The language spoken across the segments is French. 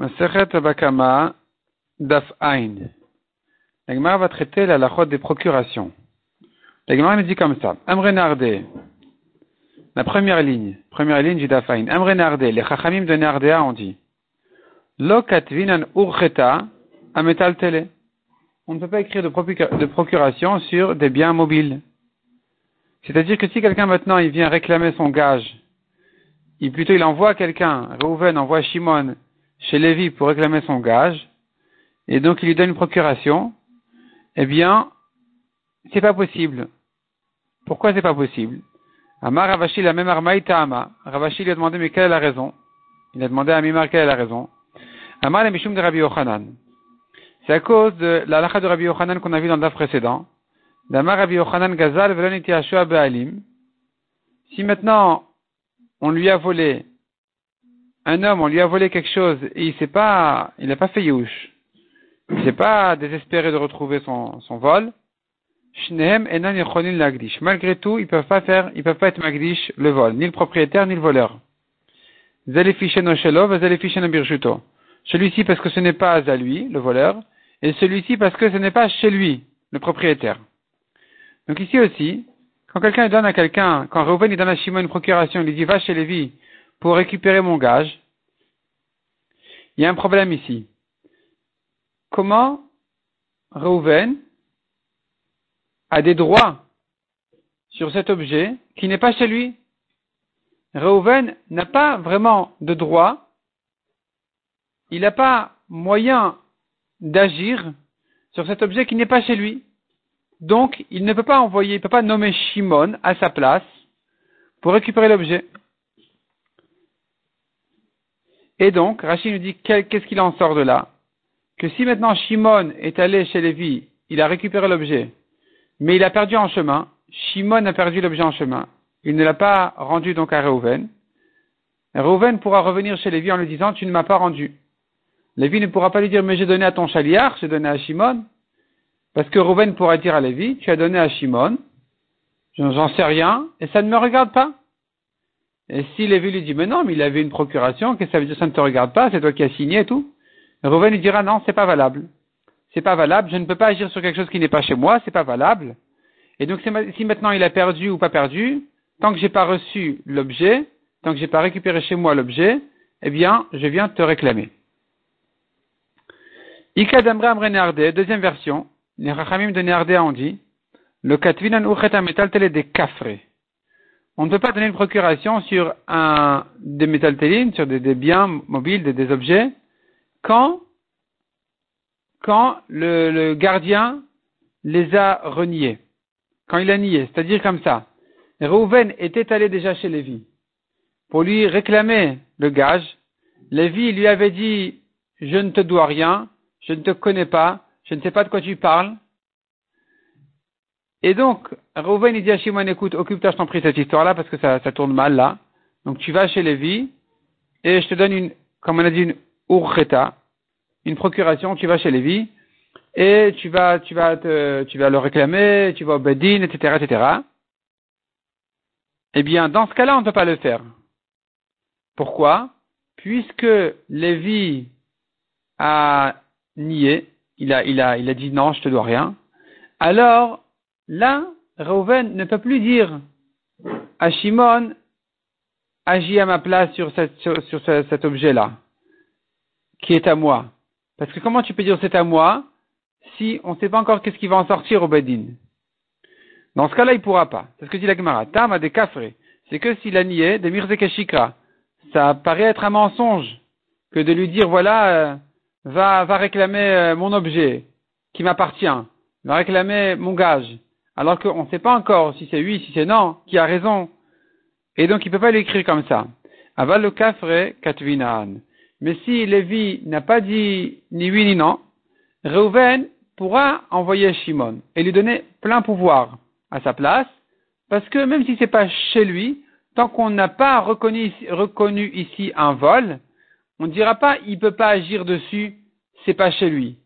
Maseret Bakama Daf Ain. La Gemara va traiter la lachot des procurations. La Gemara nous dit comme ça. Amrenarde. La première ligne. Première ligne du Daf Ain. Amrenarde. Les Chachamim de Nardea ont dit. Lo katvinan urcheta ametal tele. On ne peut pas écrire de procuration sur des biens mobiles. C'est-à-dire que si quelqu'un maintenant il vient réclamer son gage, il plutôt il envoie quelqu'un, Reuven envoie Shimon chez Lévi pour réclamer son gage, et donc il lui donne une procuration, eh bien, c'est pas possible. Pourquoi c'est pas possible? Amar Ravashi la même armaïta Ama. Ravashi lui a demandé mais quelle est la raison? Il a demandé à Mimar quelle est la raison? Amar le Mishum de Rabbi Yochanan. C'est à cause de la lacha de Rabbi Yochanan qu'on a vu dans le précédent. D'Amar Rabbi Yochanan Gazal. Si maintenant on lui a volé un homme, on lui a volé quelque chose et il s'est pas, il n'a pas fait youch. Il s'est pas désespéré de retrouver son, son vol. Malgré tout, ils peuvent pas faire, ils peuvent pas être magdish le vol, ni le propriétaire, ni le voleur. Celui-ci parce que ce n'est pas à lui, le voleur, et celui-ci parce que ce n'est pas chez lui, le propriétaire. Donc ici aussi, quand quelqu'un donne à quelqu'un, quand Reuven donne à Shimon une procuration, il lui dit va chez Lévi pour récupérer mon gage, il y a un problème ici. Comment Reuven a des droits sur cet objet qui n'est pas chez lui? Reuven n'a pas vraiment de droit, il n'a pas moyen d'agir sur cet objet qui n'est pas chez lui. Donc, il ne peut pas envoyer, il ne peut pas nommer Shimon à sa place pour récupérer l'objet. Et donc, Rachid nous dit qu'est-ce qu'il en sort de là? Que si maintenant Shimon est allé chez Lévi, il a récupéré l'objet, mais il a perdu en chemin, Shimon a perdu l'objet en chemin, il ne l'a pas rendu donc à Reuven. Reuven pourra revenir chez Lévi en lui disant Tu ne m'as pas rendu. Lévi ne pourra pas lui dire Mais j'ai donné à ton chaliard, j'ai donné à Shimon. Parce que Rouven pourrait dire à Lévi, tu as donné à Shimon, j'en sais rien, et ça ne me regarde pas. Et si Lévi lui dit, mais non, mais il avait une procuration, qu'est-ce que ça veut dire, ça ne te regarde pas, c'est toi qui as signé et tout. Rouven lui dira, non, c'est pas valable. C'est pas valable, je ne peux pas agir sur quelque chose qui n'est pas chez moi, c'est pas valable. Et donc, si maintenant il a perdu ou pas perdu, tant que j'ai pas reçu l'objet, tant que j'ai pas récupéré chez moi l'objet, eh bien, je viens te réclamer. Ika deuxième version, les Rachamim de Néardéa ont dit, le Katvinan Uchet métal télé des kafré. On ne peut pas donner une procuration sur un, des métaltélines, sur des, biens mobiles, des, objets, quand, le, gardien les a reniés. Quand il a nié. C'est-à-dire comme ça. Reuven était allé déjà chez Lévi pour lui réclamer le gage. Lévi lui avait dit, je ne te dois rien, je ne te connais pas, je ne sais pas de quoi tu parles. Et donc, Reuven il dit à Shimon, écoute, occupe-toi, je t'en prie, cette histoire-là, parce que ça, ça, tourne mal là. Donc tu vas chez Lévi, et je te donne une, comme on a dit, une urcheta, une procuration, tu vas chez Lévi, et tu vas, tu vas te, tu vas le réclamer, tu vas au Bedin, etc., etc. Eh bien, dans ce cas-là, on ne peut pas le faire. Pourquoi? Puisque Lévi a nié, il a, il a, il a dit non, je te dois rien. Alors, là, Reuven ne peut plus dire à Shimon, agis à ma place sur, cet objet-là, qui est à moi. Parce que comment tu peux dire c'est à moi si on ne sait pas encore qu'est-ce qui va en sortir au Bedin Dans ce cas-là, il ne pourra pas. C'est ce que dit la Gemara. Tam a. C'est que s'il a nié, des mirzekashikra. Ça paraît être un mensonge que de lui dire voilà, euh, va, va réclamer euh, mon objet qui m'appartient, va réclamer mon gage, alors qu'on ne sait pas encore si c'est oui, si c'est non, qui a raison. Et donc il ne peut pas l'écrire comme ça. Aval le kafre katvinan. Mais si Lévi n'a pas dit ni oui ni non, Reuven pourra envoyer Shimon et lui donner plein pouvoir à sa place, parce que même si c'est pas chez lui, tant qu'on n'a pas reconnu, ici un vol, on ne dira pas il peut pas agir dessus, c'est pas chez lui.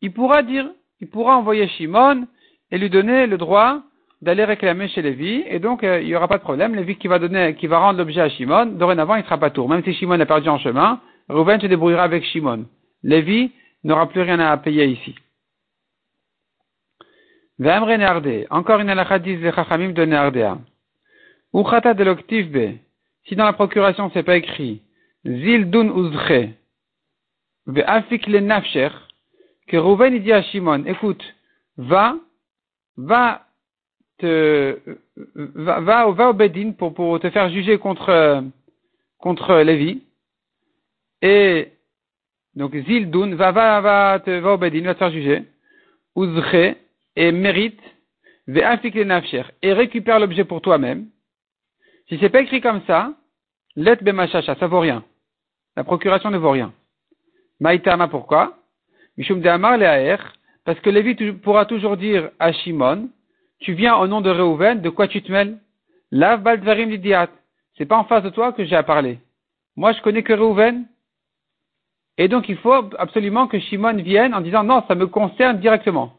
Il pourra dire, il pourra envoyer Shimon et lui donner le droit d'aller réclamer chez Lévi, et donc euh, il n'y aura pas de problème. Lévi qui va donner, qui va rendre l'objet à Shimon, dorénavant il sera pas tour. Même si Shimon a perdu en chemin, Reuven se débrouillera avec Shimon. Lévi n'aura plus rien à payer ici. Encore une halakha disent les chachamim de Neardea. Uchata de. Si dans la procuration c'est pas écrit Zil dun uzche. Ve'afik le nafsher. Que Reuven dit à Shimon, écoute, va, va te, va, va, va au Bedin pour, pour te faire juger contre, contre Lévi. Et, donc, Zildun, va, va, va, te, va au Bedin, va te faire juger. Uzre, et mérite, et récupère l'objet pour toi-même. Si c'est pas écrit comme ça, let bemachacha, ça vaut rien. La procuration ne vaut rien. Maïtama, pourquoi? Mishum de Amar parce que Lévi pourra toujours dire à Shimon, tu viens au nom de Reuven, de quoi tu te mêles? Lav baldvarim lidiat. C'est pas en face de toi que j'ai à parler. Moi, je connais que Reuven. Et donc, il faut absolument que Shimon vienne en disant, non, ça me concerne directement.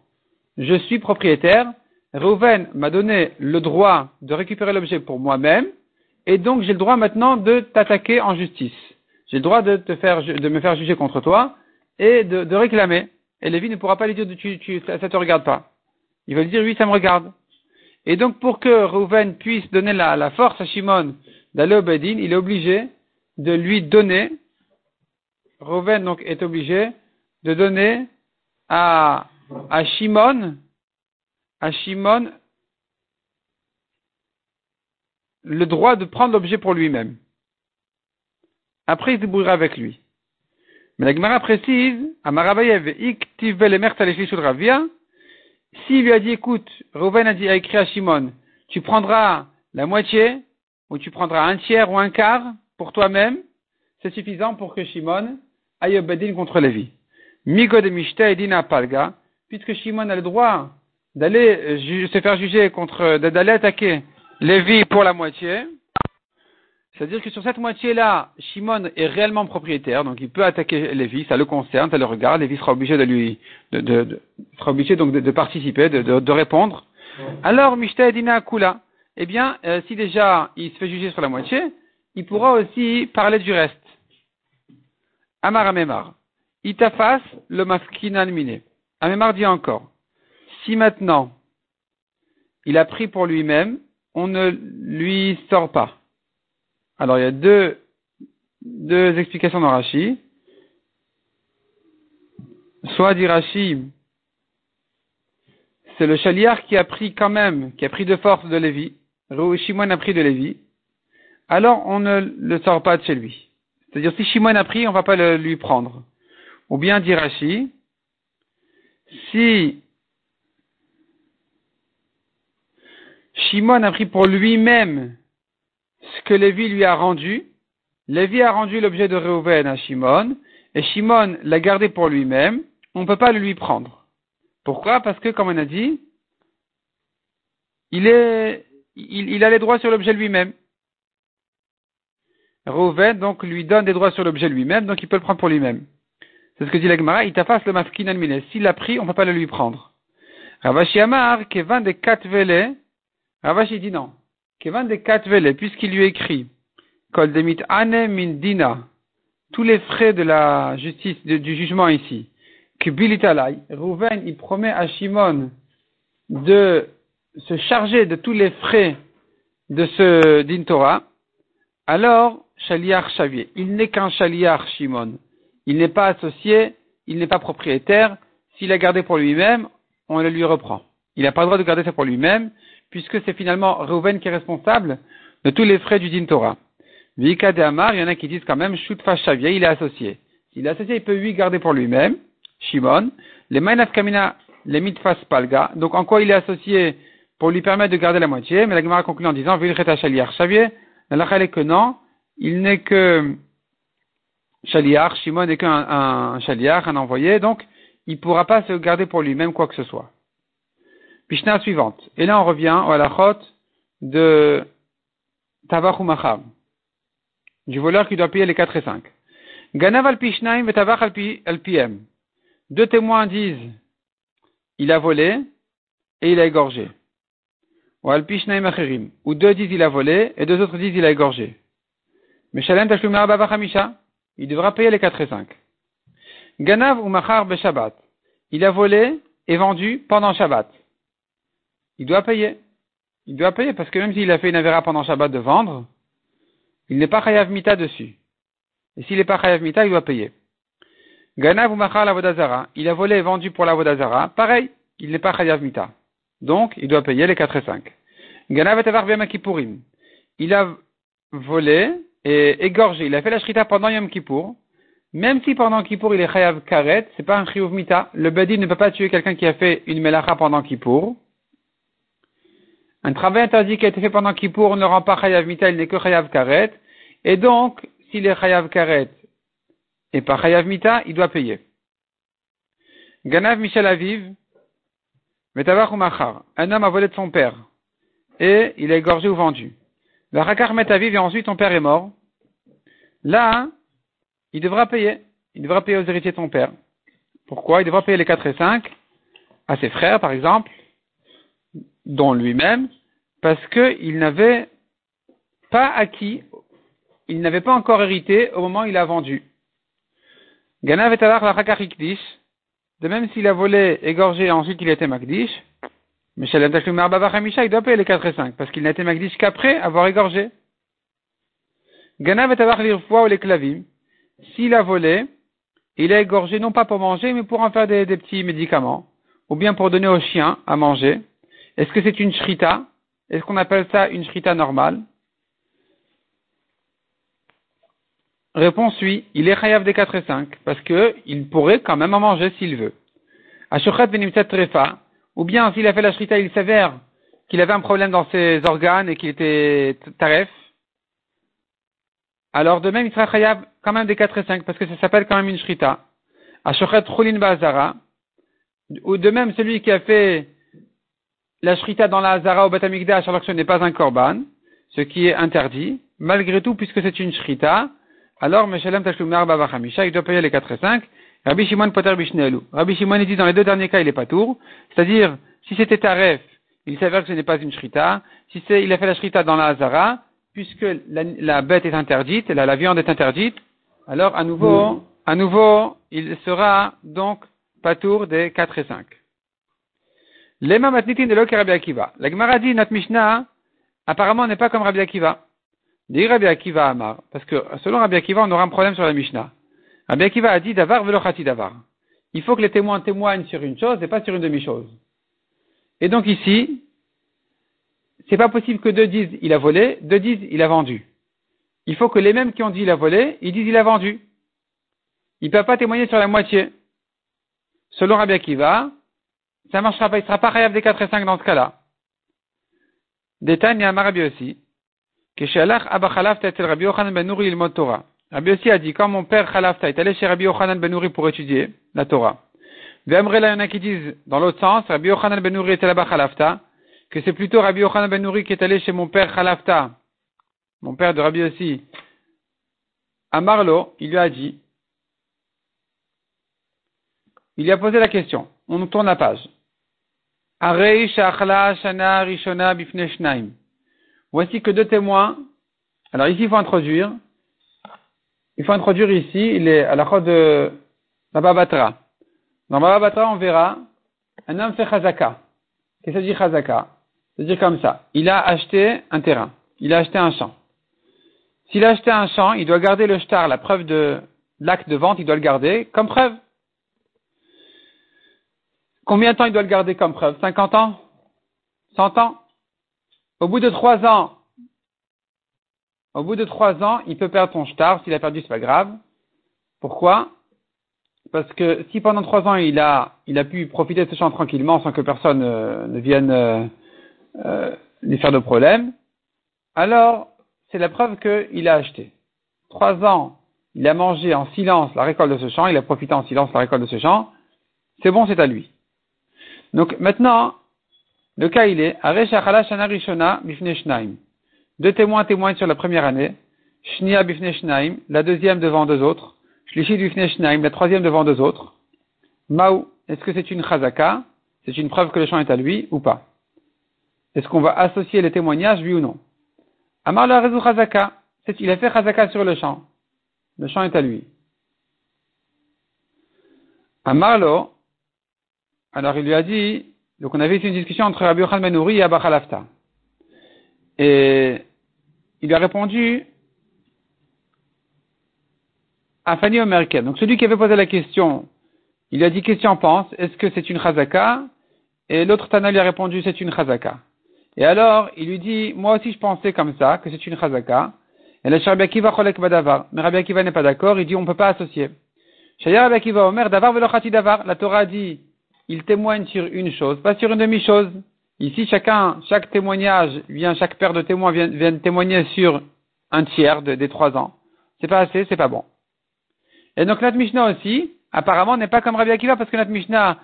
Je suis propriétaire. Reuven m'a donné le droit de récupérer l'objet pour moi-même. Et donc, j'ai le droit maintenant de t'attaquer en justice. J'ai le droit de me faire juger contre toi et de réclamer. Et Lévi ne pourra pas lui dire, tu, ça, ne te regarde pas. Il va lui dire, oui, ça me regarde. Et donc, pour que Reuven puisse donner la, la force à Shimon d'aller au Bedin, il est obligé de lui donner, Reuven donc est obligé de donner à, à Shimon, à Shimon, le droit de prendre l'objet pour lui-même. Après, il se débrouillera avec lui. Mais la Gemara précise, à Marabayev, s'il lui a dit, écoute, Reuven a, dit, a écrit à Shimon, tu prendras la moitié, ou tu prendras un tiers ou un quart pour toi-même, c'est suffisant pour que Shimon aille au Bedin contre Lévi. Migo de Mishta et Dina Palga, puisque Shimon a le droit d'aller se faire juger contre, d'aller attaquer Lévi pour la moitié, c'est-à-dire que sur cette moitié-là, Shimon est réellement propriétaire, donc il peut attaquer Lévi, ça le concerne, ça le regarde, Lévi sera obligé de lui, de, de, sera obligé donc de, participer, de, de, répondre. Alors, Mishta Edina Kula, eh bien, euh, si déjà il se fait juger sur la moitié, il pourra aussi parler du reste. Amar Amemar. Itafas le maskinan miné. Amemar dit encore, si maintenant il a pris pour lui-même, on ne lui sort pas. Alors il y a deux, deux explications dans Rashi. Soit dit Rashi, c'est le chaliar qui a pris quand même, qui a pris de force de Lévi. Shimon a pris de Lévi. Alors on ne le sort pas de chez lui. C'est-à-dire si Shimon a pris, on ne va pas le lui prendre. Ou bien dit Rashi, si Shimon a pris pour lui-même ce que Lévi lui a rendu. Lévi a rendu l'objet de Reuven à Shimon, et Shimon l'a gardé pour lui-même. On ne peut pas le lui prendre. Pourquoi? Parce que, comme on a dit, il, est, il, a les droits sur l'objet lui-même. Reuven, donc, lui donne des droits sur l'objet lui-même, donc il peut le prendre pour lui-même. C'est ce que dit l'Agmara, il t'afface le maskin almine. S'il l'a pris, on ne peut pas le lui prendre. Ravashi Amar, Kevan de Katvele, Ravashi dit non. Kevan de Katvele, puisqu'il lui écrit, Kol demit ane min dina, tous les frais de la justice, du jugement ici, que bilitalai, Rouven, il promet à Shimon de se charger de tous les frais de ce din Torah, alors, Shaliar Shavier, il n'est qu'un Shaliar Shimon. Il n'est pas associé, il n'est pas propriétaire. S'il a gardé pour lui-même, on le lui reprend. Il n'a pas le droit de garder ça pour lui-même, puisque c'est finalement Reuven qui est responsable de tous les frais du din Torah. Vika de Amar, il y en a qui disent quand même, Shutfa Shavia, il est associé. S'il est associé, il peut lui garder pour lui-même, Shimon. Les Mainaf Kamina, les Mitfas Palga. Donc en quoi il est associé pour lui permettre de garder la moitié, mais la Gemara conclut en disant, Vilcheta Shaliar Shavier, la est que non, il n'est que Shaliar, Shimon n'est qu'un un, Shaliar, un envoyé, donc il ne pourra pas se garder pour lui-même quoi que ce soit. Pishna suivante. Et là, on revient la chôte de Tavach ou du voleur qui doit payer les 4 et 5. Ganav al Pishnaim et Tavach al Piem. Deux témoins disent il a volé et il a égorgé. Ou al Pishnaim Acherim. Ou deux disent il a volé et deux autres disent il a égorgé. Mais Shalem Tashlumar Bavachamisha. il devra payer les 4 et 5. Ganav ou Machar Shabbat. Il a volé et vendu pendant Shabbat. Il doit payer. Il doit payer parce que même s'il a fait une avéra pendant Shabbat de vendre, il n'est pas Chayav Mita dessus. Et s'il n'est pas Chayav Mita, il doit payer. Ganav ou la Vodazara. Il a volé et vendu pour la Vodazara. Pareil, il n'est pas Chayav Mita. Donc, il doit payer les 4 et 5. Ganav et Avar Kippurim. Il a volé et égorgé. Il a fait la shrita pendant Yom Kippour. Même si pendant Kippour il est chayav karet, c'est pas un chiyuv mita. Le badi ne peut pas tuer quelqu'un qui a fait une melacha pendant Kippour. Un travail interdit qui a été fait pendant Kippour ne rend pas chayav mita, il n'est que chayav karet. Et donc, s'il est chayav karet et pas chayav mita, il doit payer. Ganav Michel Aviv, Metavach ou Machar. Un homme a volé de son père. Et il a égorgé ou vendu. Le Rakar Metaviv et ensuite ton père est mort. Là, il devra payer. Il devra payer aux héritiers de son père. Pourquoi? Il devra payer les 4 et 5 à ses frères, par exemple, dont lui-même, parce qu'il n'avait pas acquis, il n'avait pas encore hérité au moment où il a vendu. Ganav et la de même s'il a volé, égorgé, ensuite il était Magdish, mais il doit payer les 4 et 5, parce qu'il n'a été qu'après avoir égorgé. Ganav et avoir ou les clavim. S'il a volé, il a égorgé non pas pour manger, mais pour en faire des, petits médicaments, ou bien pour donner aux chiens à manger. Est-ce que c'est une shrita? Est-ce qu'on appelle ça une shrita normale? Réponse oui, il est chayav des 4 et 5, parce qu'il pourrait quand même en manger s'il veut. Ashochat benimtet trefa, ou bien s'il a fait la shrita, il s'avère qu'il avait un problème dans ses organes et qu'il était taref, alors de même il sera chayav quand même des 4 et 5 parce que ça s'appelle quand même une shrita. Ashochet chulin bazara, ou de même celui qui a fait la shrita dans la hazara au batamikdash alors que ce n'est pas un korban, ce qui est interdit, malgré tout puisque c'est une shrita, alors Meshalem Tashlum Bavachamisha, il doit payer les 4 et 5, Rabbi Shimon Poter Bishnelu. Rabbi Shimon dit dans les deux derniers cas, il est pas tour. C'est-à-dire, si c'était Taref, il s'avère que ce n'est pas une shrita. Si c'est, il a fait la shrita dans la Hazara, puisque la, bête est interdite, la, la, viande est interdite, alors à nouveau, mm. à nouveau, il sera donc patour des 4 et 5. Lema matnitin de Rabbi Akiva. La Gemara dit, notre Mishnah, apparemment n'est pas comme Rabbi Akiva. Dit Rabbi Akiva Amar. Parce que selon Rabbi Akiva, on aura un problème sur la Mishnah. Rabbi Akiva a dit davar velochati davar. Il faut que les témoins témoignent sur une chose et pas sur une demi-chose. Et donc ici, c'est pas possible que deux disent il a volé, deux disent il a vendu. Il faut que les mêmes qui ont dit il a volé, ils disent il a vendu. Ils ne peuvent pas témoigner sur la moitié. Selon Rabbi Akiva, ça marchera pas, il sera pas réel des 4 et 5 dans ce cas-là. Y a Rabbi aussi. Allah, Abba Khalaf, Rabbi Yochanan ben Nouri, il Torah. Rabbi aussi a dit, quand mon père Khalafta est allé chez Rabbi Yochanan Ben pour étudier la Torah, V'amre là, il y en a qui disent, dans l'autre sens, Rabbi Yochanan Ben était là-bas Khalafta, que c'est plutôt Rabbi Yochanan Ben qui est allé chez mon père Khalafta, mon père de Rabbi aussi. À Marlo, il lui a dit, il lui a posé la question. On tourne la page. Voici que deux témoins. Alors ici, il faut introduire il faut introduire ici, il est à la de Baba Batra. Dans Baba Batra, on verra, un homme fait chazaka. Qu'est-ce que dit chazaka? C'est-à-dire comme ça. Il a acheté un terrain. Il a acheté un champ. S'il a acheté un champ, il doit garder le shtar, la preuve de l'acte de vente, il doit le garder comme preuve. Combien de temps il doit le garder comme preuve? 50 ans? 100 ans? Au bout de trois ans, au bout de trois ans, il peut perdre son shtar. S'il a perdu, c'est pas grave. Pourquoi? Parce que si pendant trois ans, il a, il a pu profiter de ce champ tranquillement sans que personne euh, ne vienne euh, euh, lui faire de problème, alors c'est la preuve qu'il a acheté. Trois ans, il a mangé en silence la récolte de ce champ, il a profité en silence la récolte de ce champ, c'est bon, c'est à lui. Donc maintenant, le cas il est, deux témoins témoignent sur la première année. Shnia bifne shnaim, la deuxième devant deux autres. Shlishi bifne shnaim, la troisième devant deux autres. Maou, est-ce que c'est une chazaka? C'est une preuve que le champ est à lui ou pas? Est-ce qu'on va associer les témoignages, oui ou non? Amar la chazaka, il a fait chazaka sur le champ. Le champ est à lui. À Marlo, alors il lui a dit, donc on avait eu une discussion entre Rabbi Yochanan Benouri et Abba Khalafta. Et il lui a répondu à Fanny. Donc celui qui avait posé la question, il lui a dit qu'est-ce que tu Est-ce que c'est une chazaka? Et l'autre Tana lui a répondu c'est une chazaka. Et alors il lui dit moi aussi je pensais comme ça que c'est une chazaka. Et le Rabbi Akiva cholek badavar. Mais Rabbi Akiva n'est pas d'accord. Il dit on ne peut pas associer. Shaya Rabbi Akiva Omer davar velochati davar. La Torah dit il témoigne sur une chose, pas sur une demi-chose. Ici, chacun, chaque témoignage vient, chaque paire de témoins vient, témoigner sur un tiers des trois ans. C'est pas assez, c'est pas bon. Et donc notre Mishnah aussi, apparemment, n'est pas comme Rabbi Akiva parce que notre Mishnah,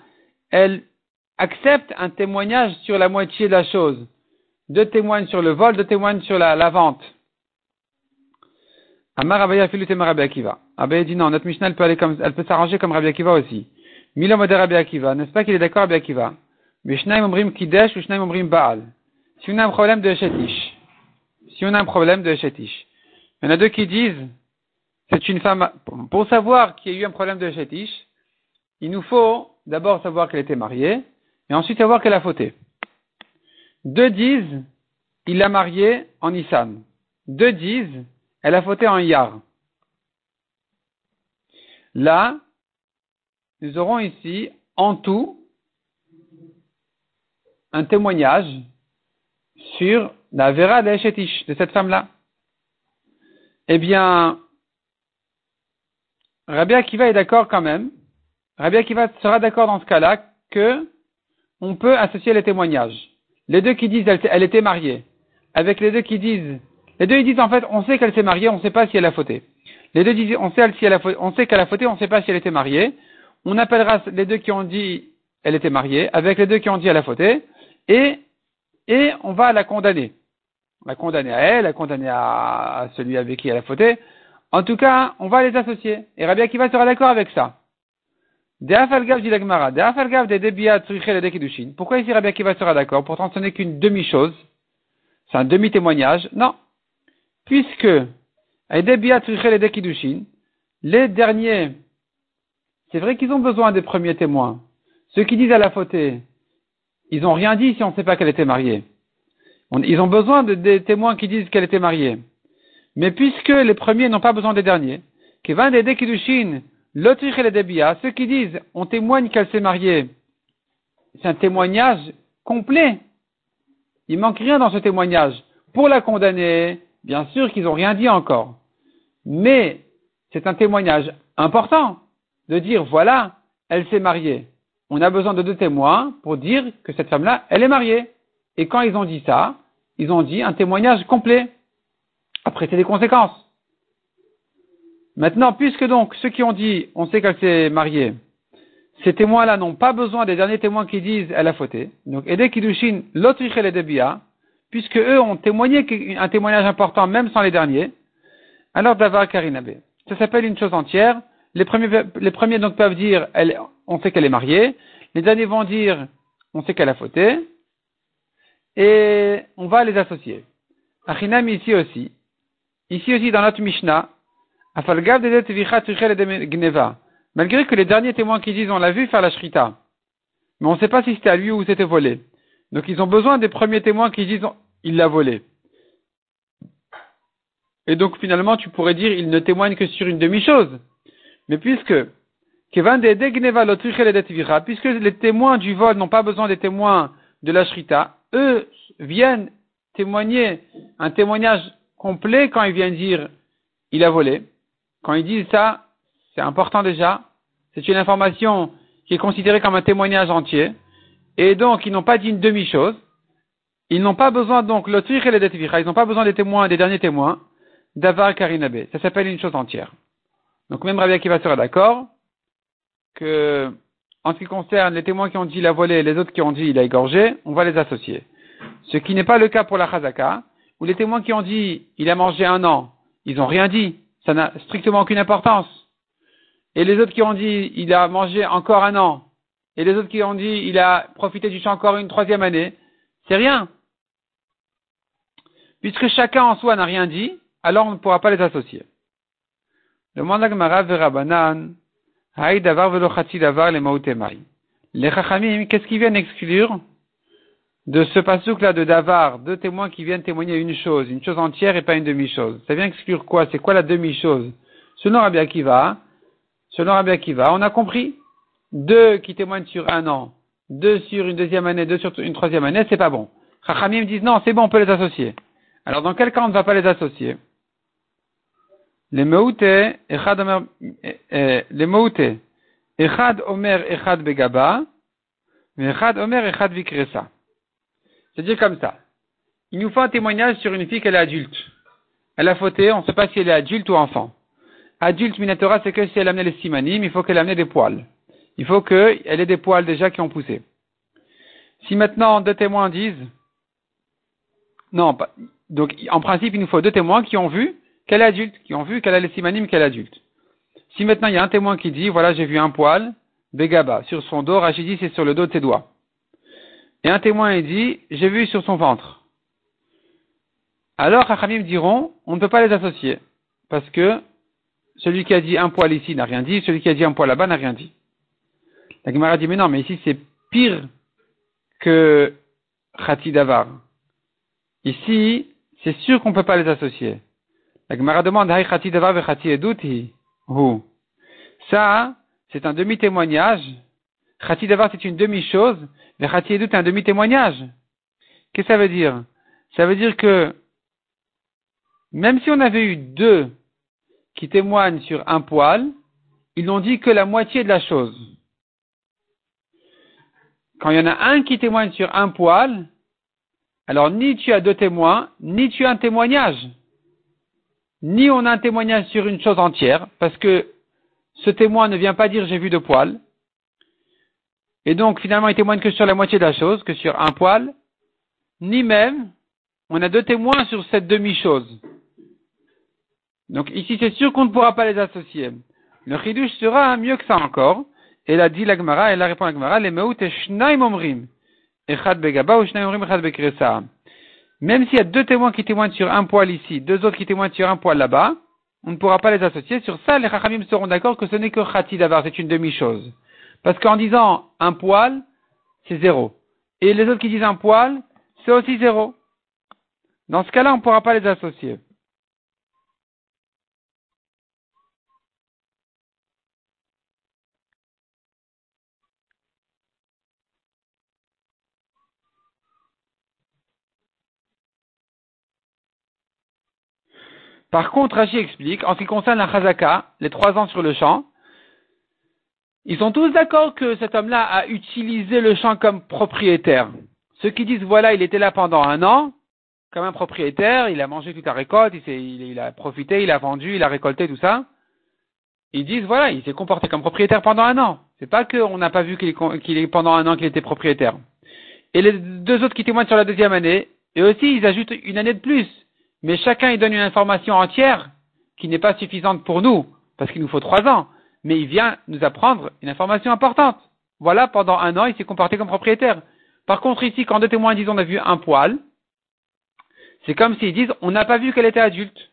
elle accepte un témoignage sur la moitié de la chose. Deux témoignent sur le vol, deux témoignent sur la, vente. Amar Abaya Rabbi Akiva. Abaya dit non, notre Mishnah, elle peut aller comme, elle peut s'arranger comme Rabbi Akiva aussi. Milo Rabbi Akiva. N'est-ce pas qu'il est d'accord Rabbi Akiva? Mais Omrim Kidesh ou Shnaim Omrim Baal? Si on a un problème de Shetish. Si on a un problème de Shetish. Il y en a deux qui disent, c'est une femme, pour savoir qu'il y a eu un problème de Shetish, il nous faut d'abord savoir qu'elle était mariée, et ensuite savoir qu'elle a fauté. Deux disent, il l'a mariée en Nissan. Deux disent, elle a fauté en Yar. Là, nous aurons ici, en tout, un témoignage sur la Vera de de cette femme-là. Eh bien, Rabbi Akiva est d'accord quand même. Rabbi Akiva sera d'accord dans ce cas-là que on peut associer les témoignages. Les deux qui disent elle, était mariée, avec les deux qui disent, les deux ils disent en fait on sait qu'elle s'est mariée, on ne sait pas si elle a fauté. Les deux disent on sait, si elle a, on sait qu'elle a fauté, on ne sait pas si elle était mariée. On appellera les deux qui ont dit elle était mariée, avec les deux qui ont dit elle a fauté, et, et on va la condamner. La condamner à elle, la condamner à, celui avec qui elle a fauté. En tout cas, on va les associer. Et Rabbi Akiva sera d'accord avec ça. Pourquoi ici Rabbi Akiva sera d'accord Pourtant, ce n'est qu'une demi-chose. C'est un demi-témoignage. Non. Puisque les derniers, c'est vrai qu'ils ont besoin des premiers témoins. Ceux qui disent à la fautée, ils n'ont rien dit si on ne sait pas qu'elle était mariée. ils ont besoin de, des témoins qui disent qu'elle était mariée. Mais puisque les premiers n'ont pas besoin des derniers, des Kiddushin, ceux qui disent on témoigne qu'elle s'est mariée, c'est un témoignage complet. Il manque rien dans ce témoignage. Pour la condamner, bien sûr qu'ils n'ont rien dit encore. Mais c'est un témoignage important de dire voilà, elle s'est mariée on a besoin de deux témoins pour dire que cette femme-là, elle est mariée. Et quand ils ont dit ça, ils ont dit un témoignage complet. Après, c'est des conséquences. Maintenant, puisque donc ceux qui ont dit on sait qu'elle s'est mariée, ces témoins-là n'ont pas besoin des derniers témoins qui disent elle a fauté. Donc, Ede Kidushin, l'Autriche et Debia, puisque eux ont témoigné un témoignage important même sans les derniers, alors Davar Karinabe. Ça s'appelle une chose entière. Les premiers, donc peuvent dire on sait qu'elle est mariée. Les derniers vont dire, on sait qu'elle a fauté. Et on va les associer. Achinam ici aussi. Ici aussi dans notre Mishnah. Malgré que les derniers témoins qui disent on l'a vu faire la shrita. Mais on ne sait pas si c'était à lui ou c'était volé. Donc ils ont besoin des premiers témoins qui disent il l'a volé. Et donc finalement tu pourrais dire il ne témoigne que sur une demi-chose. Mais puisque puisque les témoins du vol n'ont pas besoin des témoins de la shrita, eux viennent témoigner un témoignage complet quand ils viennent dire il a volé. Quand ils disent ça, c'est important déjà. C'est une information qui est considérée comme un témoignage entier. Et donc, ils n'ont pas dit une demi-chose. Ils n'ont pas besoin, donc, le et le ils n'ont pas besoin des témoins, des derniers témoins, d'avar karinabe. Ça s'appelle une chose entière. Donc, même Rabbi Akiva sera d'accord que, en ce qui concerne les témoins qui ont dit il a volé et les autres qui ont dit il a égorgé, on va les associer. Ce qui n'est pas le cas pour la chazaka, où les témoins qui ont dit il a mangé un an, ils n'ont rien dit, ça n'a strictement aucune importance. Et les autres qui ont dit il a mangé encore un an, et les autres qui ont dit il a profité du champ encore une troisième année, c'est rien. Puisque chacun en soi n'a rien dit, alors on ne pourra pas les associer. Demande la Gemara Verabanan, Haï davar velo davar les maoutemai. Les chachamim, qu'est-ce qu'ils viennent exclure de ce pasouk-là de davar, deux témoins qui viennent témoigner une chose, une chose entière et pas une demi-chose? Ça vient exclure quoi? C'est quoi la demi-chose? Selon Rabbi Akiva, selon Rabbi Akiva, on a compris. Deux qui témoignent sur un an, deux sur une deuxième année, deux sur une troisième année, c'est pas bon. Chachamim disent non, c'est bon, on peut les associer. Alors dans quel cas on ne va pas les associer? Les meute, echad omer, eh, eh, les meute, echad omer echad begaba, echad omer echad vikresa. C'est-à-dire comme ça. Il nous faut un témoignage sur une fille qu'elle est adulte. Elle a fauté, on ne sait pas si elle est adulte ou enfant. Adulte, Minatora, c'est que si elle amenait les simanim, il faut qu'elle amenait des poils. Il faut qu'elle ait des poils déjà qui ont poussé. Si maintenant deux témoins disent, non, donc en principe, il nous faut deux témoins qui ont vu est adulte, qui ont vu qu'elle a les simanim, est adulte. Si maintenant il y a un témoin qui dit, voilà, j'ai vu un poil, Begaba, sur son dos, Rachidi, c'est sur le dos de ses doigts. Et un témoin dit, j'ai vu sur son ventre. Alors, Chachamim diront, on ne peut pas les associer. Parce que celui qui a dit un poil ici n'a rien dit, celui qui a dit un poil là-bas n'a rien dit. La Gemara dit, mais non, mais ici c'est pire que Khati Davar. Ici, c'est sûr qu'on ne peut pas les associer. La. Ça, c'est un demi-témoignage. Khati Davar, c'est une demi-chose. Mais Khati un demi-témoignage. Qu'est-ce que ça veut dire? Ça veut dire que, même si on avait eu deux qui témoignent sur un poil, ils n'ont dit que la moitié de la chose. Quand il y en a un qui témoigne sur un poil, alors ni tu as deux témoins, ni tu as un témoignage. Ni on a un témoignage sur une chose entière, parce que ce témoin ne vient pas dire j'ai vu deux poils. Et donc finalement il témoigne que sur la moitié de la chose, que sur un poil, ni même on a deux témoins sur cette demi-chose. Donc ici, c'est sûr qu'on ne pourra pas les associer. Le chidouche sera mieux que ça encore. Elle a dit l'agmara, elle a répondu l'agmara, les meut shnaim omrim. Echad begaba ou shnaim omrim echad. Même s'il y a deux témoins qui témoignent sur un poil ici, deux autres qui témoignent sur un poil là-bas, on ne pourra pas les associer. Sur ça, les chachamim seront d'accord que ce n'est que chati d'avar, c'est une demi-chose. Parce qu'en disant un poil, c'est zéro. Et les autres qui disent un poil, c'est aussi zéro. Dans ce cas-là, on ne pourra pas les associer. Par contre, Rashi explique, en ce qui concerne la chazaka, les trois ans sur le champ, ils sont tous d'accord que cet homme-là a utilisé le champ comme propriétaire. Ceux qui disent, voilà, il était là pendant un an, comme un propriétaire, il a mangé toute la récolte, il, a profité, il a vendu, il a récolté tout ça. Ils disent, voilà, il s'est comporté comme propriétaire pendant un an. C'est pas qu'on n'a pas vu qu'il est, pendant un an qu'il était propriétaire. Et les deux autres qui témoignent sur la deuxième année, eux aussi, ils ajoutent une année de plus. Mais chacun il donne une information entière qui n'est pas suffisante pour nous, parce qu'il nous faut trois ans. Mais il vient nous apprendre une information importante. Voilà, pendant un an, il s'est comporté comme propriétaire. Par contre, ici, quand deux témoins disent on a vu un poil, c'est comme s'ils disent on n'a pas vu qu'elle était adulte.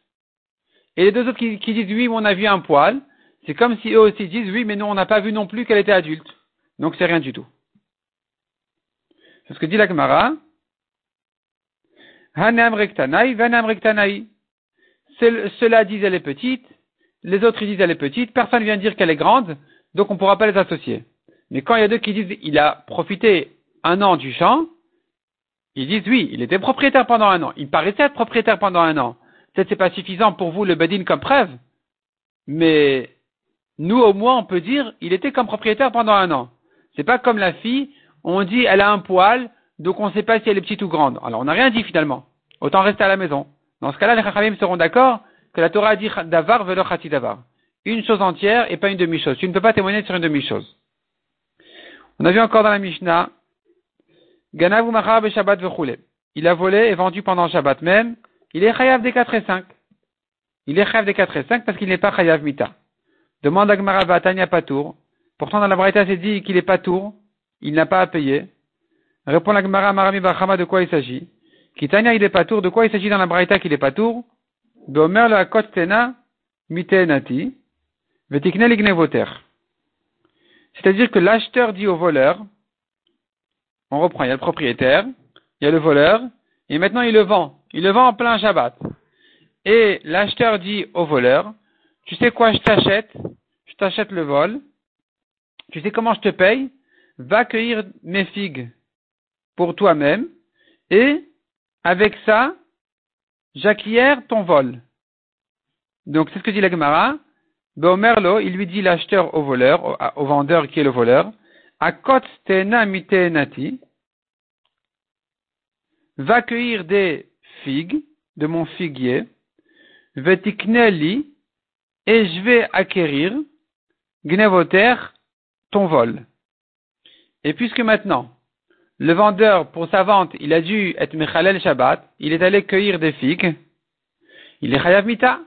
Et les deux autres qui, disent oui, on a vu un poil, c'est comme si eux aussi disent oui, mais nous on n'a pas vu non plus qu'elle était adulte. Donc c'est rien du tout. C'est ce que dit la Gemara. Hanam rektanaï, vanam rektanaï. Cela disent elle est petite, les autres disent elle est petite, personne vient dire qu'elle est grande, donc on ne pourra pas les associer. Mais quand il y a deux qui disent il a profité un an du champ, ils disent oui, il était propriétaire pendant un an. Il paraissait être propriétaire pendant un an. Peut-être c'est pas suffisant pour vous le bedin comme preuve, mais nous au moins on peut dire il était comme propriétaire pendant un an. C'est pas comme la fille, on dit elle a un poil, donc on ne sait pas si elle est petite ou grande. Alors on n'a rien dit finalement. Autant rester à la maison. Dans ce cas-là, les Chachamim seront d'accord que la Torah a dit davar velo davar. Une chose entière et pas une demi-chose. Tu ne peux pas témoigner sur une demi-chose. On a vu encore dans la Mishnah, Ganavu machar Shabbat Il a volé et vendu pendant Shabbat même. Il est chayav des 4 et 5. Il est chayav des 4 et 5 parce qu'il n'est pas chayav mita. Demande à Gmara Vatanya Patour. Pourtant dans la Braïta c'est dit qu'il est Patour. Il n'a pas à payer. Répond la Gemara Marami Bachama de quoi il s'agit? Kitania il est pas de quoi il s'agit dans la Braïta qu'il est pas tour? Beomer le Akot Tena Mitenati. C'est-à-dire que l'acheteur dit au voleur, on reprend, il y a le propriétaire, il y a le voleur, et maintenant il le vend. Il le vend en plein Shabbat. Et l'acheteur dit au voleur, tu sais quoi, je t'achète, je t'achète le vol, tu sais comment je te paye, va cueillir mes figues pour toi-même, et avec ça, j'acquiers ton vol. Donc c'est ce que dit la Gemara. Merlo, il lui dit l'acheteur au voleur, au, vendeur qui est le voleur, Akot tena nati, va cueillir des figues de mon figuier, vetikneli, et je vais acquérir, gnevoter, ton vol. Et puisque maintenant, le vendeur, pour sa vente, il a dû être Mechalel Shabbat, il est allé cueillir des figues, il est Chayav Mita.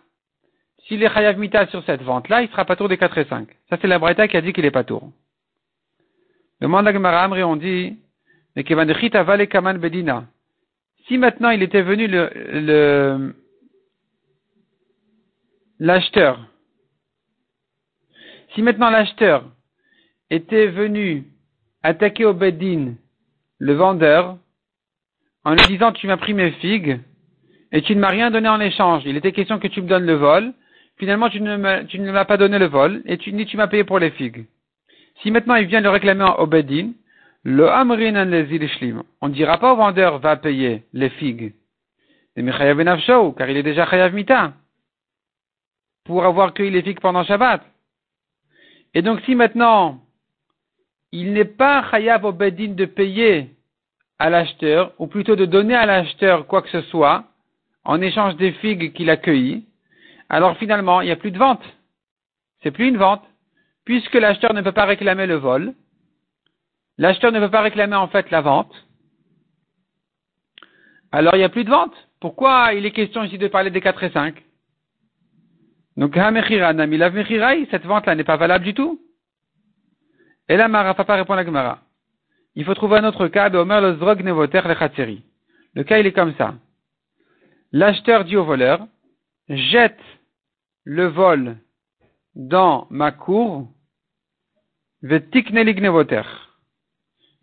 S'il est Chayav Mita sur cette vente-là, il sera pas tour des 4 et 5. Ça, c'est la Braïta qui a dit qu'il est pas tour. Le Mandagmara Amri, on dit, Kaman Bedina. Si maintenant il était venu le, l'acheteur, si maintenant l'acheteur était venu attaquer au Bedin le vendeur en lui disant tu m'as pris mes figues et tu ne m'as rien donné en échange. Il était question que tu me donnes le vol. Finalement, tu ne m'as pas donné le vol et tu, ni tu m'as payé pour les figues. Si maintenant il vient le réclamer au Bedin, le amrin les on ne dira pas au vendeur va payer les figues. car il est déjà chayav mita. Pour avoir cueilli les figues pendant Shabbat. Et donc si maintenant il n'est pas chayav au bedin de payer à l'acheteur, ou plutôt de donner à l'acheteur quoi que ce soit, en échange des figues qu'il a cueillies, alors finalement, il n'y a plus de vente. C'est plus une vente, puisque l'acheteur ne peut pas réclamer le vol, l'acheteur ne peut pas réclamer en fait la vente, alors il n'y a plus de vente. Pourquoi il est question ici de parler des 4 et 5 Donc, cette vente-là n'est pas valable du tout. Et là, Mara Papa répond à la Gemara. Il faut trouver un autre cas de Omer le Zrog Nevoter le Le cas, il est comme ça. L'acheteur dit au voleur, jette le vol dans ma cour, vetiknelig nevoter.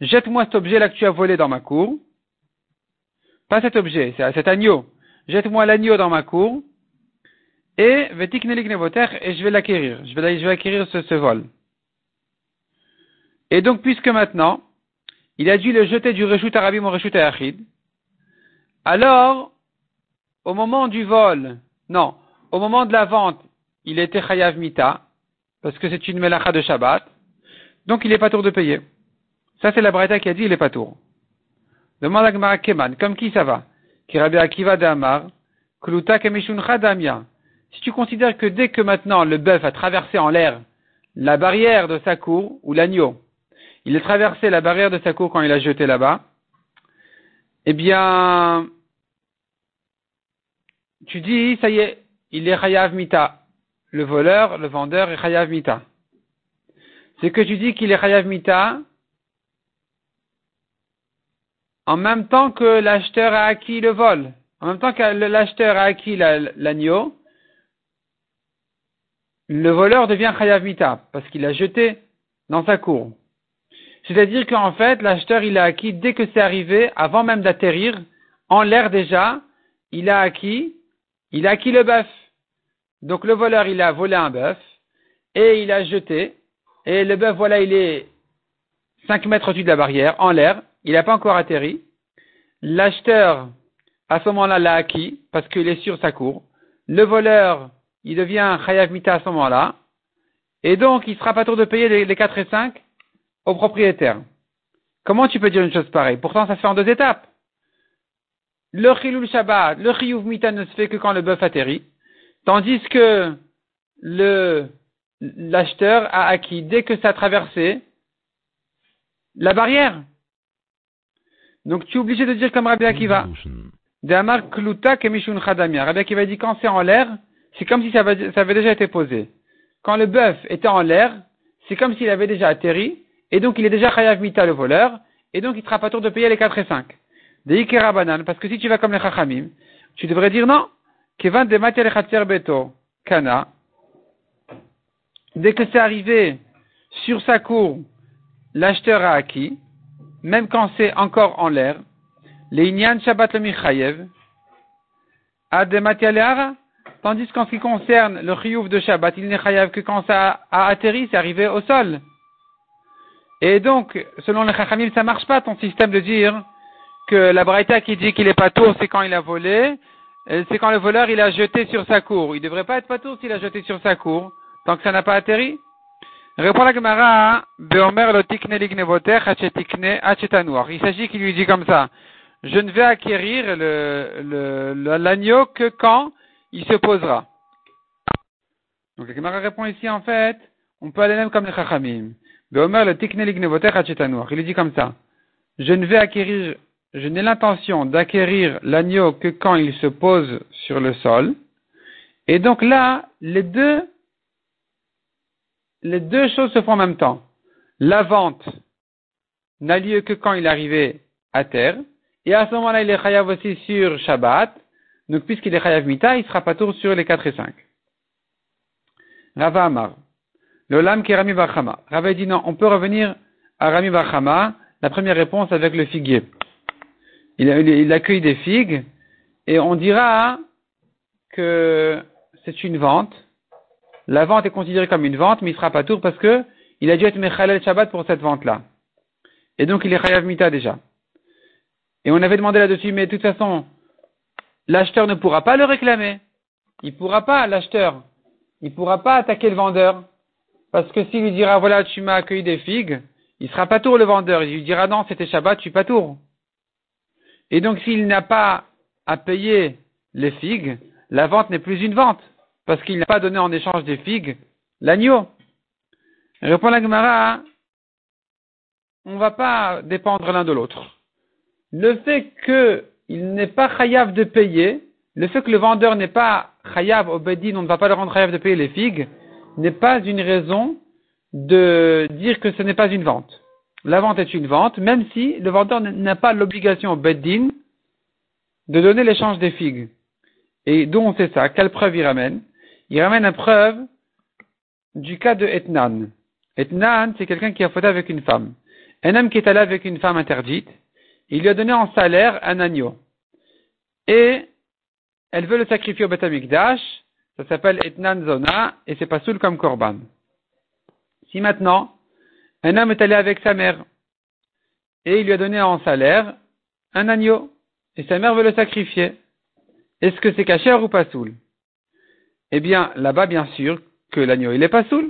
Jette-moi cet objet-là que tu as volé dans ma cour. Pas cet objet, c'est cet agneau. Jette-moi l'agneau dans ma cour. Et vetiknelig nevoter, et je vais l'acquérir. Je vais, acquérir ce vol. Et donc, puisque maintenant, il a dû le jeter du reshut arabim au reshut achid, alors, au moment du vol, non, au moment de la vente, il était chayav mita, parce que c'est une melacha de Shabbat, donc il n'est pas tour de payer. Ça, c'est la Braïta qui a dit il n'est pas tour. Demande à Gemara Keman, comme qui ça va? Kirabi Akiva de Amar, Kluta Damia. Si tu considères que dès que maintenant le bœuf a traversé en l'air la barrière de sa cour, ou l'agneau, il a traversé la barrière de sa cour quand il a jeté là-bas, eh bien, tu dis, ça y est, il est Chayav Mita. Le voleur, le vendeur est Chayav Mita. C'est que tu dis qu'il est Chayav Mita en même temps que l'acheteur a acquis le vol. En même temps que l'acheteur a acquis l'agneau, le voleur devient Chayav Mita parce qu'il a jeté dans sa cour. C'est-à-dire qu'en fait, l'acheteur, il a acquis, dès que c'est arrivé, avant même d'atterrir, en l'air déjà, il a acquis, il a acquis le bœuf. Donc le voleur, il a volé un bœuf, et il a jeté, et le bœuf, voilà, il est 5 mètres au-dessus de la barrière, en l'air, il n'a pas encore atterri. L'acheteur, à ce moment-là, l'a acquis, parce qu'il est sur sa cour. Le voleur, il devient Chayav Mita à ce moment-là, et donc il sera pas tour de payer les, les 4 et 5 au propriétaire. Comment tu peux dire une chose pareille? Pourtant, ça se fait en deux étapes. Le chilul Shabbat, le chiyuv mita ne se fait que quand le bœuf atterrit, tandis que le l'acheteur a acquis dès que ça a traversé la barrière. Donc tu es obligé de dire comme Rabbi Akiva. Rabbi Akiva dit quand c'est en l'air, c'est comme si ça avait déjà été posé. Quand le bœuf était en l'air, c'est comme s'il avait déjà atterri, et donc il est déjà chayav mita le voleur, et donc il sera pas tour de payer les 4 et 5. Des banan, parce que si tu vas comme les chachamim, tu devrais dire non, kevan de beto, kana, dès que c'est arrivé sur sa cour, l'acheteur a acquis, même quand c'est encore en l'air, les Inyan Shabbat le Michayev, Adematialeara, tandis qu'en ce qui concerne le Chiyuv de Shabbat, il n'est Chayev que quand ça a atterri, c'est arrivé au sol. Et donc, selon les Chachamim, ça marche pas ton système de dire que la Braïta qui dit qu'il est pas tour, c'est quand il a volé, c'est quand le voleur il a jeté sur sa cour. Il devrait pas être pas tour s'il a jeté sur sa cour, tant que ça n'a pas atterri. Répond la Gemara, Beomer lo Il s'agit qu'il lui dit comme ça. Je ne vais acquérir le, l'agneau que quand il se posera. Donc la Gemara répond ici en fait, on peut aller même comme les Chachamim. Il dit comme ça. Je ne vais acquérir, je n'ai l'intention d'acquérir l'agneau que quand il se pose sur le sol. Et donc là, les deux les deux choses se font en même temps. La vente n'a lieu que quand il est arrivé à terre, et à ce moment-là, il est chayav aussi sur Shabbat, donc puisqu'il est chayav mita, il sera pas tour sur les 4 et 5. Rava Amar. Le lam qui est Rami Bachama. Rava dit non, on peut revenir à Rami Bachama, la première réponse avec le figuier. Il, il accueille des figues, et on dira que c'est une vente, la vente est considérée comme une vente, mais il sera pas tour parce que il a dû être Mechalel Shabbat pour cette vente-là. Et donc il est Chayav Mita déjà. Et on avait demandé là-dessus, mais de toute façon, l'acheteur ne pourra pas le réclamer. Il pourra pas, l'acheteur, il pourra pas attaquer le vendeur. Parce que s'il lui dira, voilà, tu m'as accueilli des figues, il sera pas tour le vendeur. Il lui dira, non, c'était Shabbat, suis pas tour. Et donc s'il n'a pas à payer les figues, la vente n'est plus une vente parce qu'il n'a pas donné en échange des figues l'agneau. Répond la Gemara, on ne va pas dépendre l'un de l'autre. Le fait qu'il n'est pas chayav de payer, le fait que le vendeur n'est pas chayav au on ne va pas le rendre chayav de payer les figues, n'est pas une raison de dire que ce n'est pas une vente. La vente est une vente, même si le vendeur n'a pas l'obligation au bedin de donner l'échange des figues. Et d'où on sait ça Quelle preuve il ramène? Il ramène une preuve du cas de Etnan. Etnan, c'est quelqu'un qui a fauté avec une femme. Un homme qui est allé avec une femme interdite, il lui a donné en salaire un agneau. Et elle veut le sacrifier au Beth ça s'appelle Etnan Zona, et c'est pas soul comme Korban. Si maintenant, un homme est allé avec sa mère, et il lui a donné en salaire un agneau, et sa mère veut le sacrifier, est-ce que c'est caché ou pas soul? Eh bien, là-bas, bien sûr, que l'agneau, il n'est pas saoul.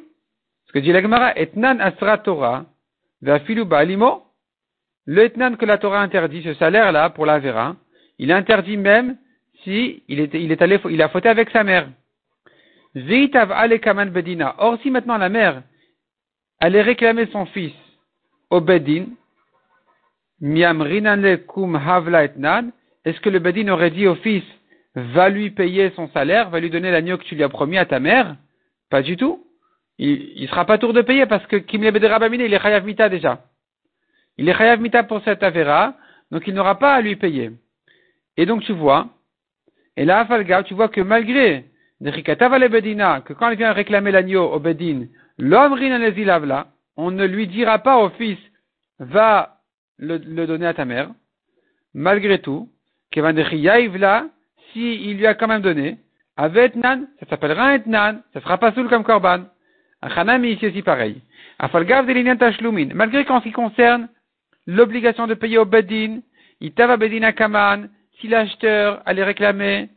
Ce que dit l'Agmara, etnan asra Torah, ba'alimo. Le etnan que la Torah interdit, ce salaire-là, pour la vera, il interdit même si il, est, il est allé, il a fauté avec sa mère. Bedina. Or, si maintenant la mère allait réclamer son fils au bedin, miam kum est-ce que le bedin aurait dit au fils, va lui payer son salaire, va lui donner l'agneau que tu lui as promis à ta mère? Pas du tout. Il, ne sera pas tour de payer parce que Kim il est chayav mita déjà. Il est chayav mita pour cette avera, donc il n'aura pas à lui payer. Et donc tu vois, et là, Falga, tu vois que malgré que quand il vient réclamer l'agneau au Bedin, l'homme on ne lui dira pas au fils, va le, donner à ta mère. Malgré tout, là, si il lui a quand même donné, avec ça s'appellera un Etnan, ça sera pas soul comme Korban. Un ici aussi pareil. Afalgav de Tashlumin. Malgré qu'en ce qui concerne l'obligation de payer au Bedin, Itava Bedin Kaman, si l'acheteur allait réclamer,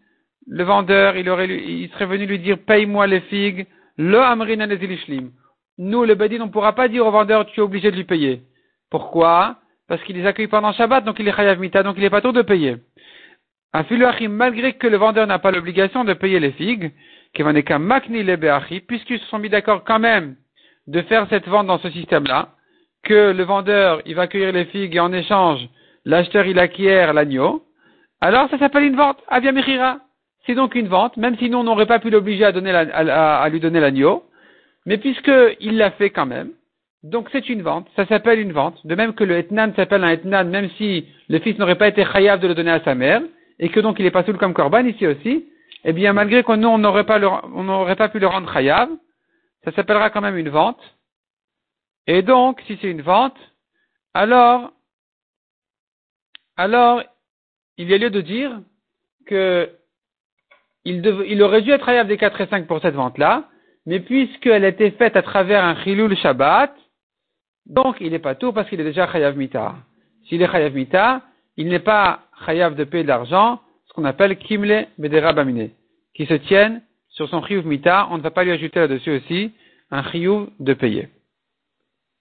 le vendeur, il aurait, il serait venu lui dire, paye-moi les figues, le Amrin Nous, le Bedin, on ne pourra pas dire au vendeur, tu es obligé de lui payer. Pourquoi? Parce qu'il les accueille pendant Shabbat, donc il est Chayav Mita, donc il n'est pas tour de payer. Un malgré que le vendeur n'a pas l'obligation de payer les figues, puisqu'ils se sont mis d'accord quand même de faire cette vente dans ce système-là, que le vendeur, il va cueillir les figues et en échange, l'acheteur, il acquiert l'agneau, alors ça s'appelle une vente, avia C'est donc une vente, même si nous, on n'aurait pas pu l'obliger à, lui donner l'agneau, mais puisqu'il l'a fait quand même, donc c'est une vente, ça s'appelle une vente, de même que le etnan s'appelle un etnan, même si le fils n'aurait pas été chayav de le donner à sa mère, et que donc il est pas soul comme Corban ici aussi, eh bien malgré que nous on n'aurait pas, pas pu le rendre chayav, ça s'appellera quand même une vente. Et donc, si c'est une vente, alors, alors, il y a lieu de dire que il, aurait dû être Hayav des 4 et 5 pour cette vente-là, mais puisqu'elle a été faite à travers un Chilul Shabbat, donc il n'est pas tout parce qu'il est déjà Chayav Mita. S'il est Chayav Mita, il n'est pas Chayav de payer de l'argent, ce qu'on appelle Kimle Bedera Bamine, qui se tiennent sur son Chiyuv Mita, on ne va pas lui ajouter là-dessus aussi un Chiyuv de payer.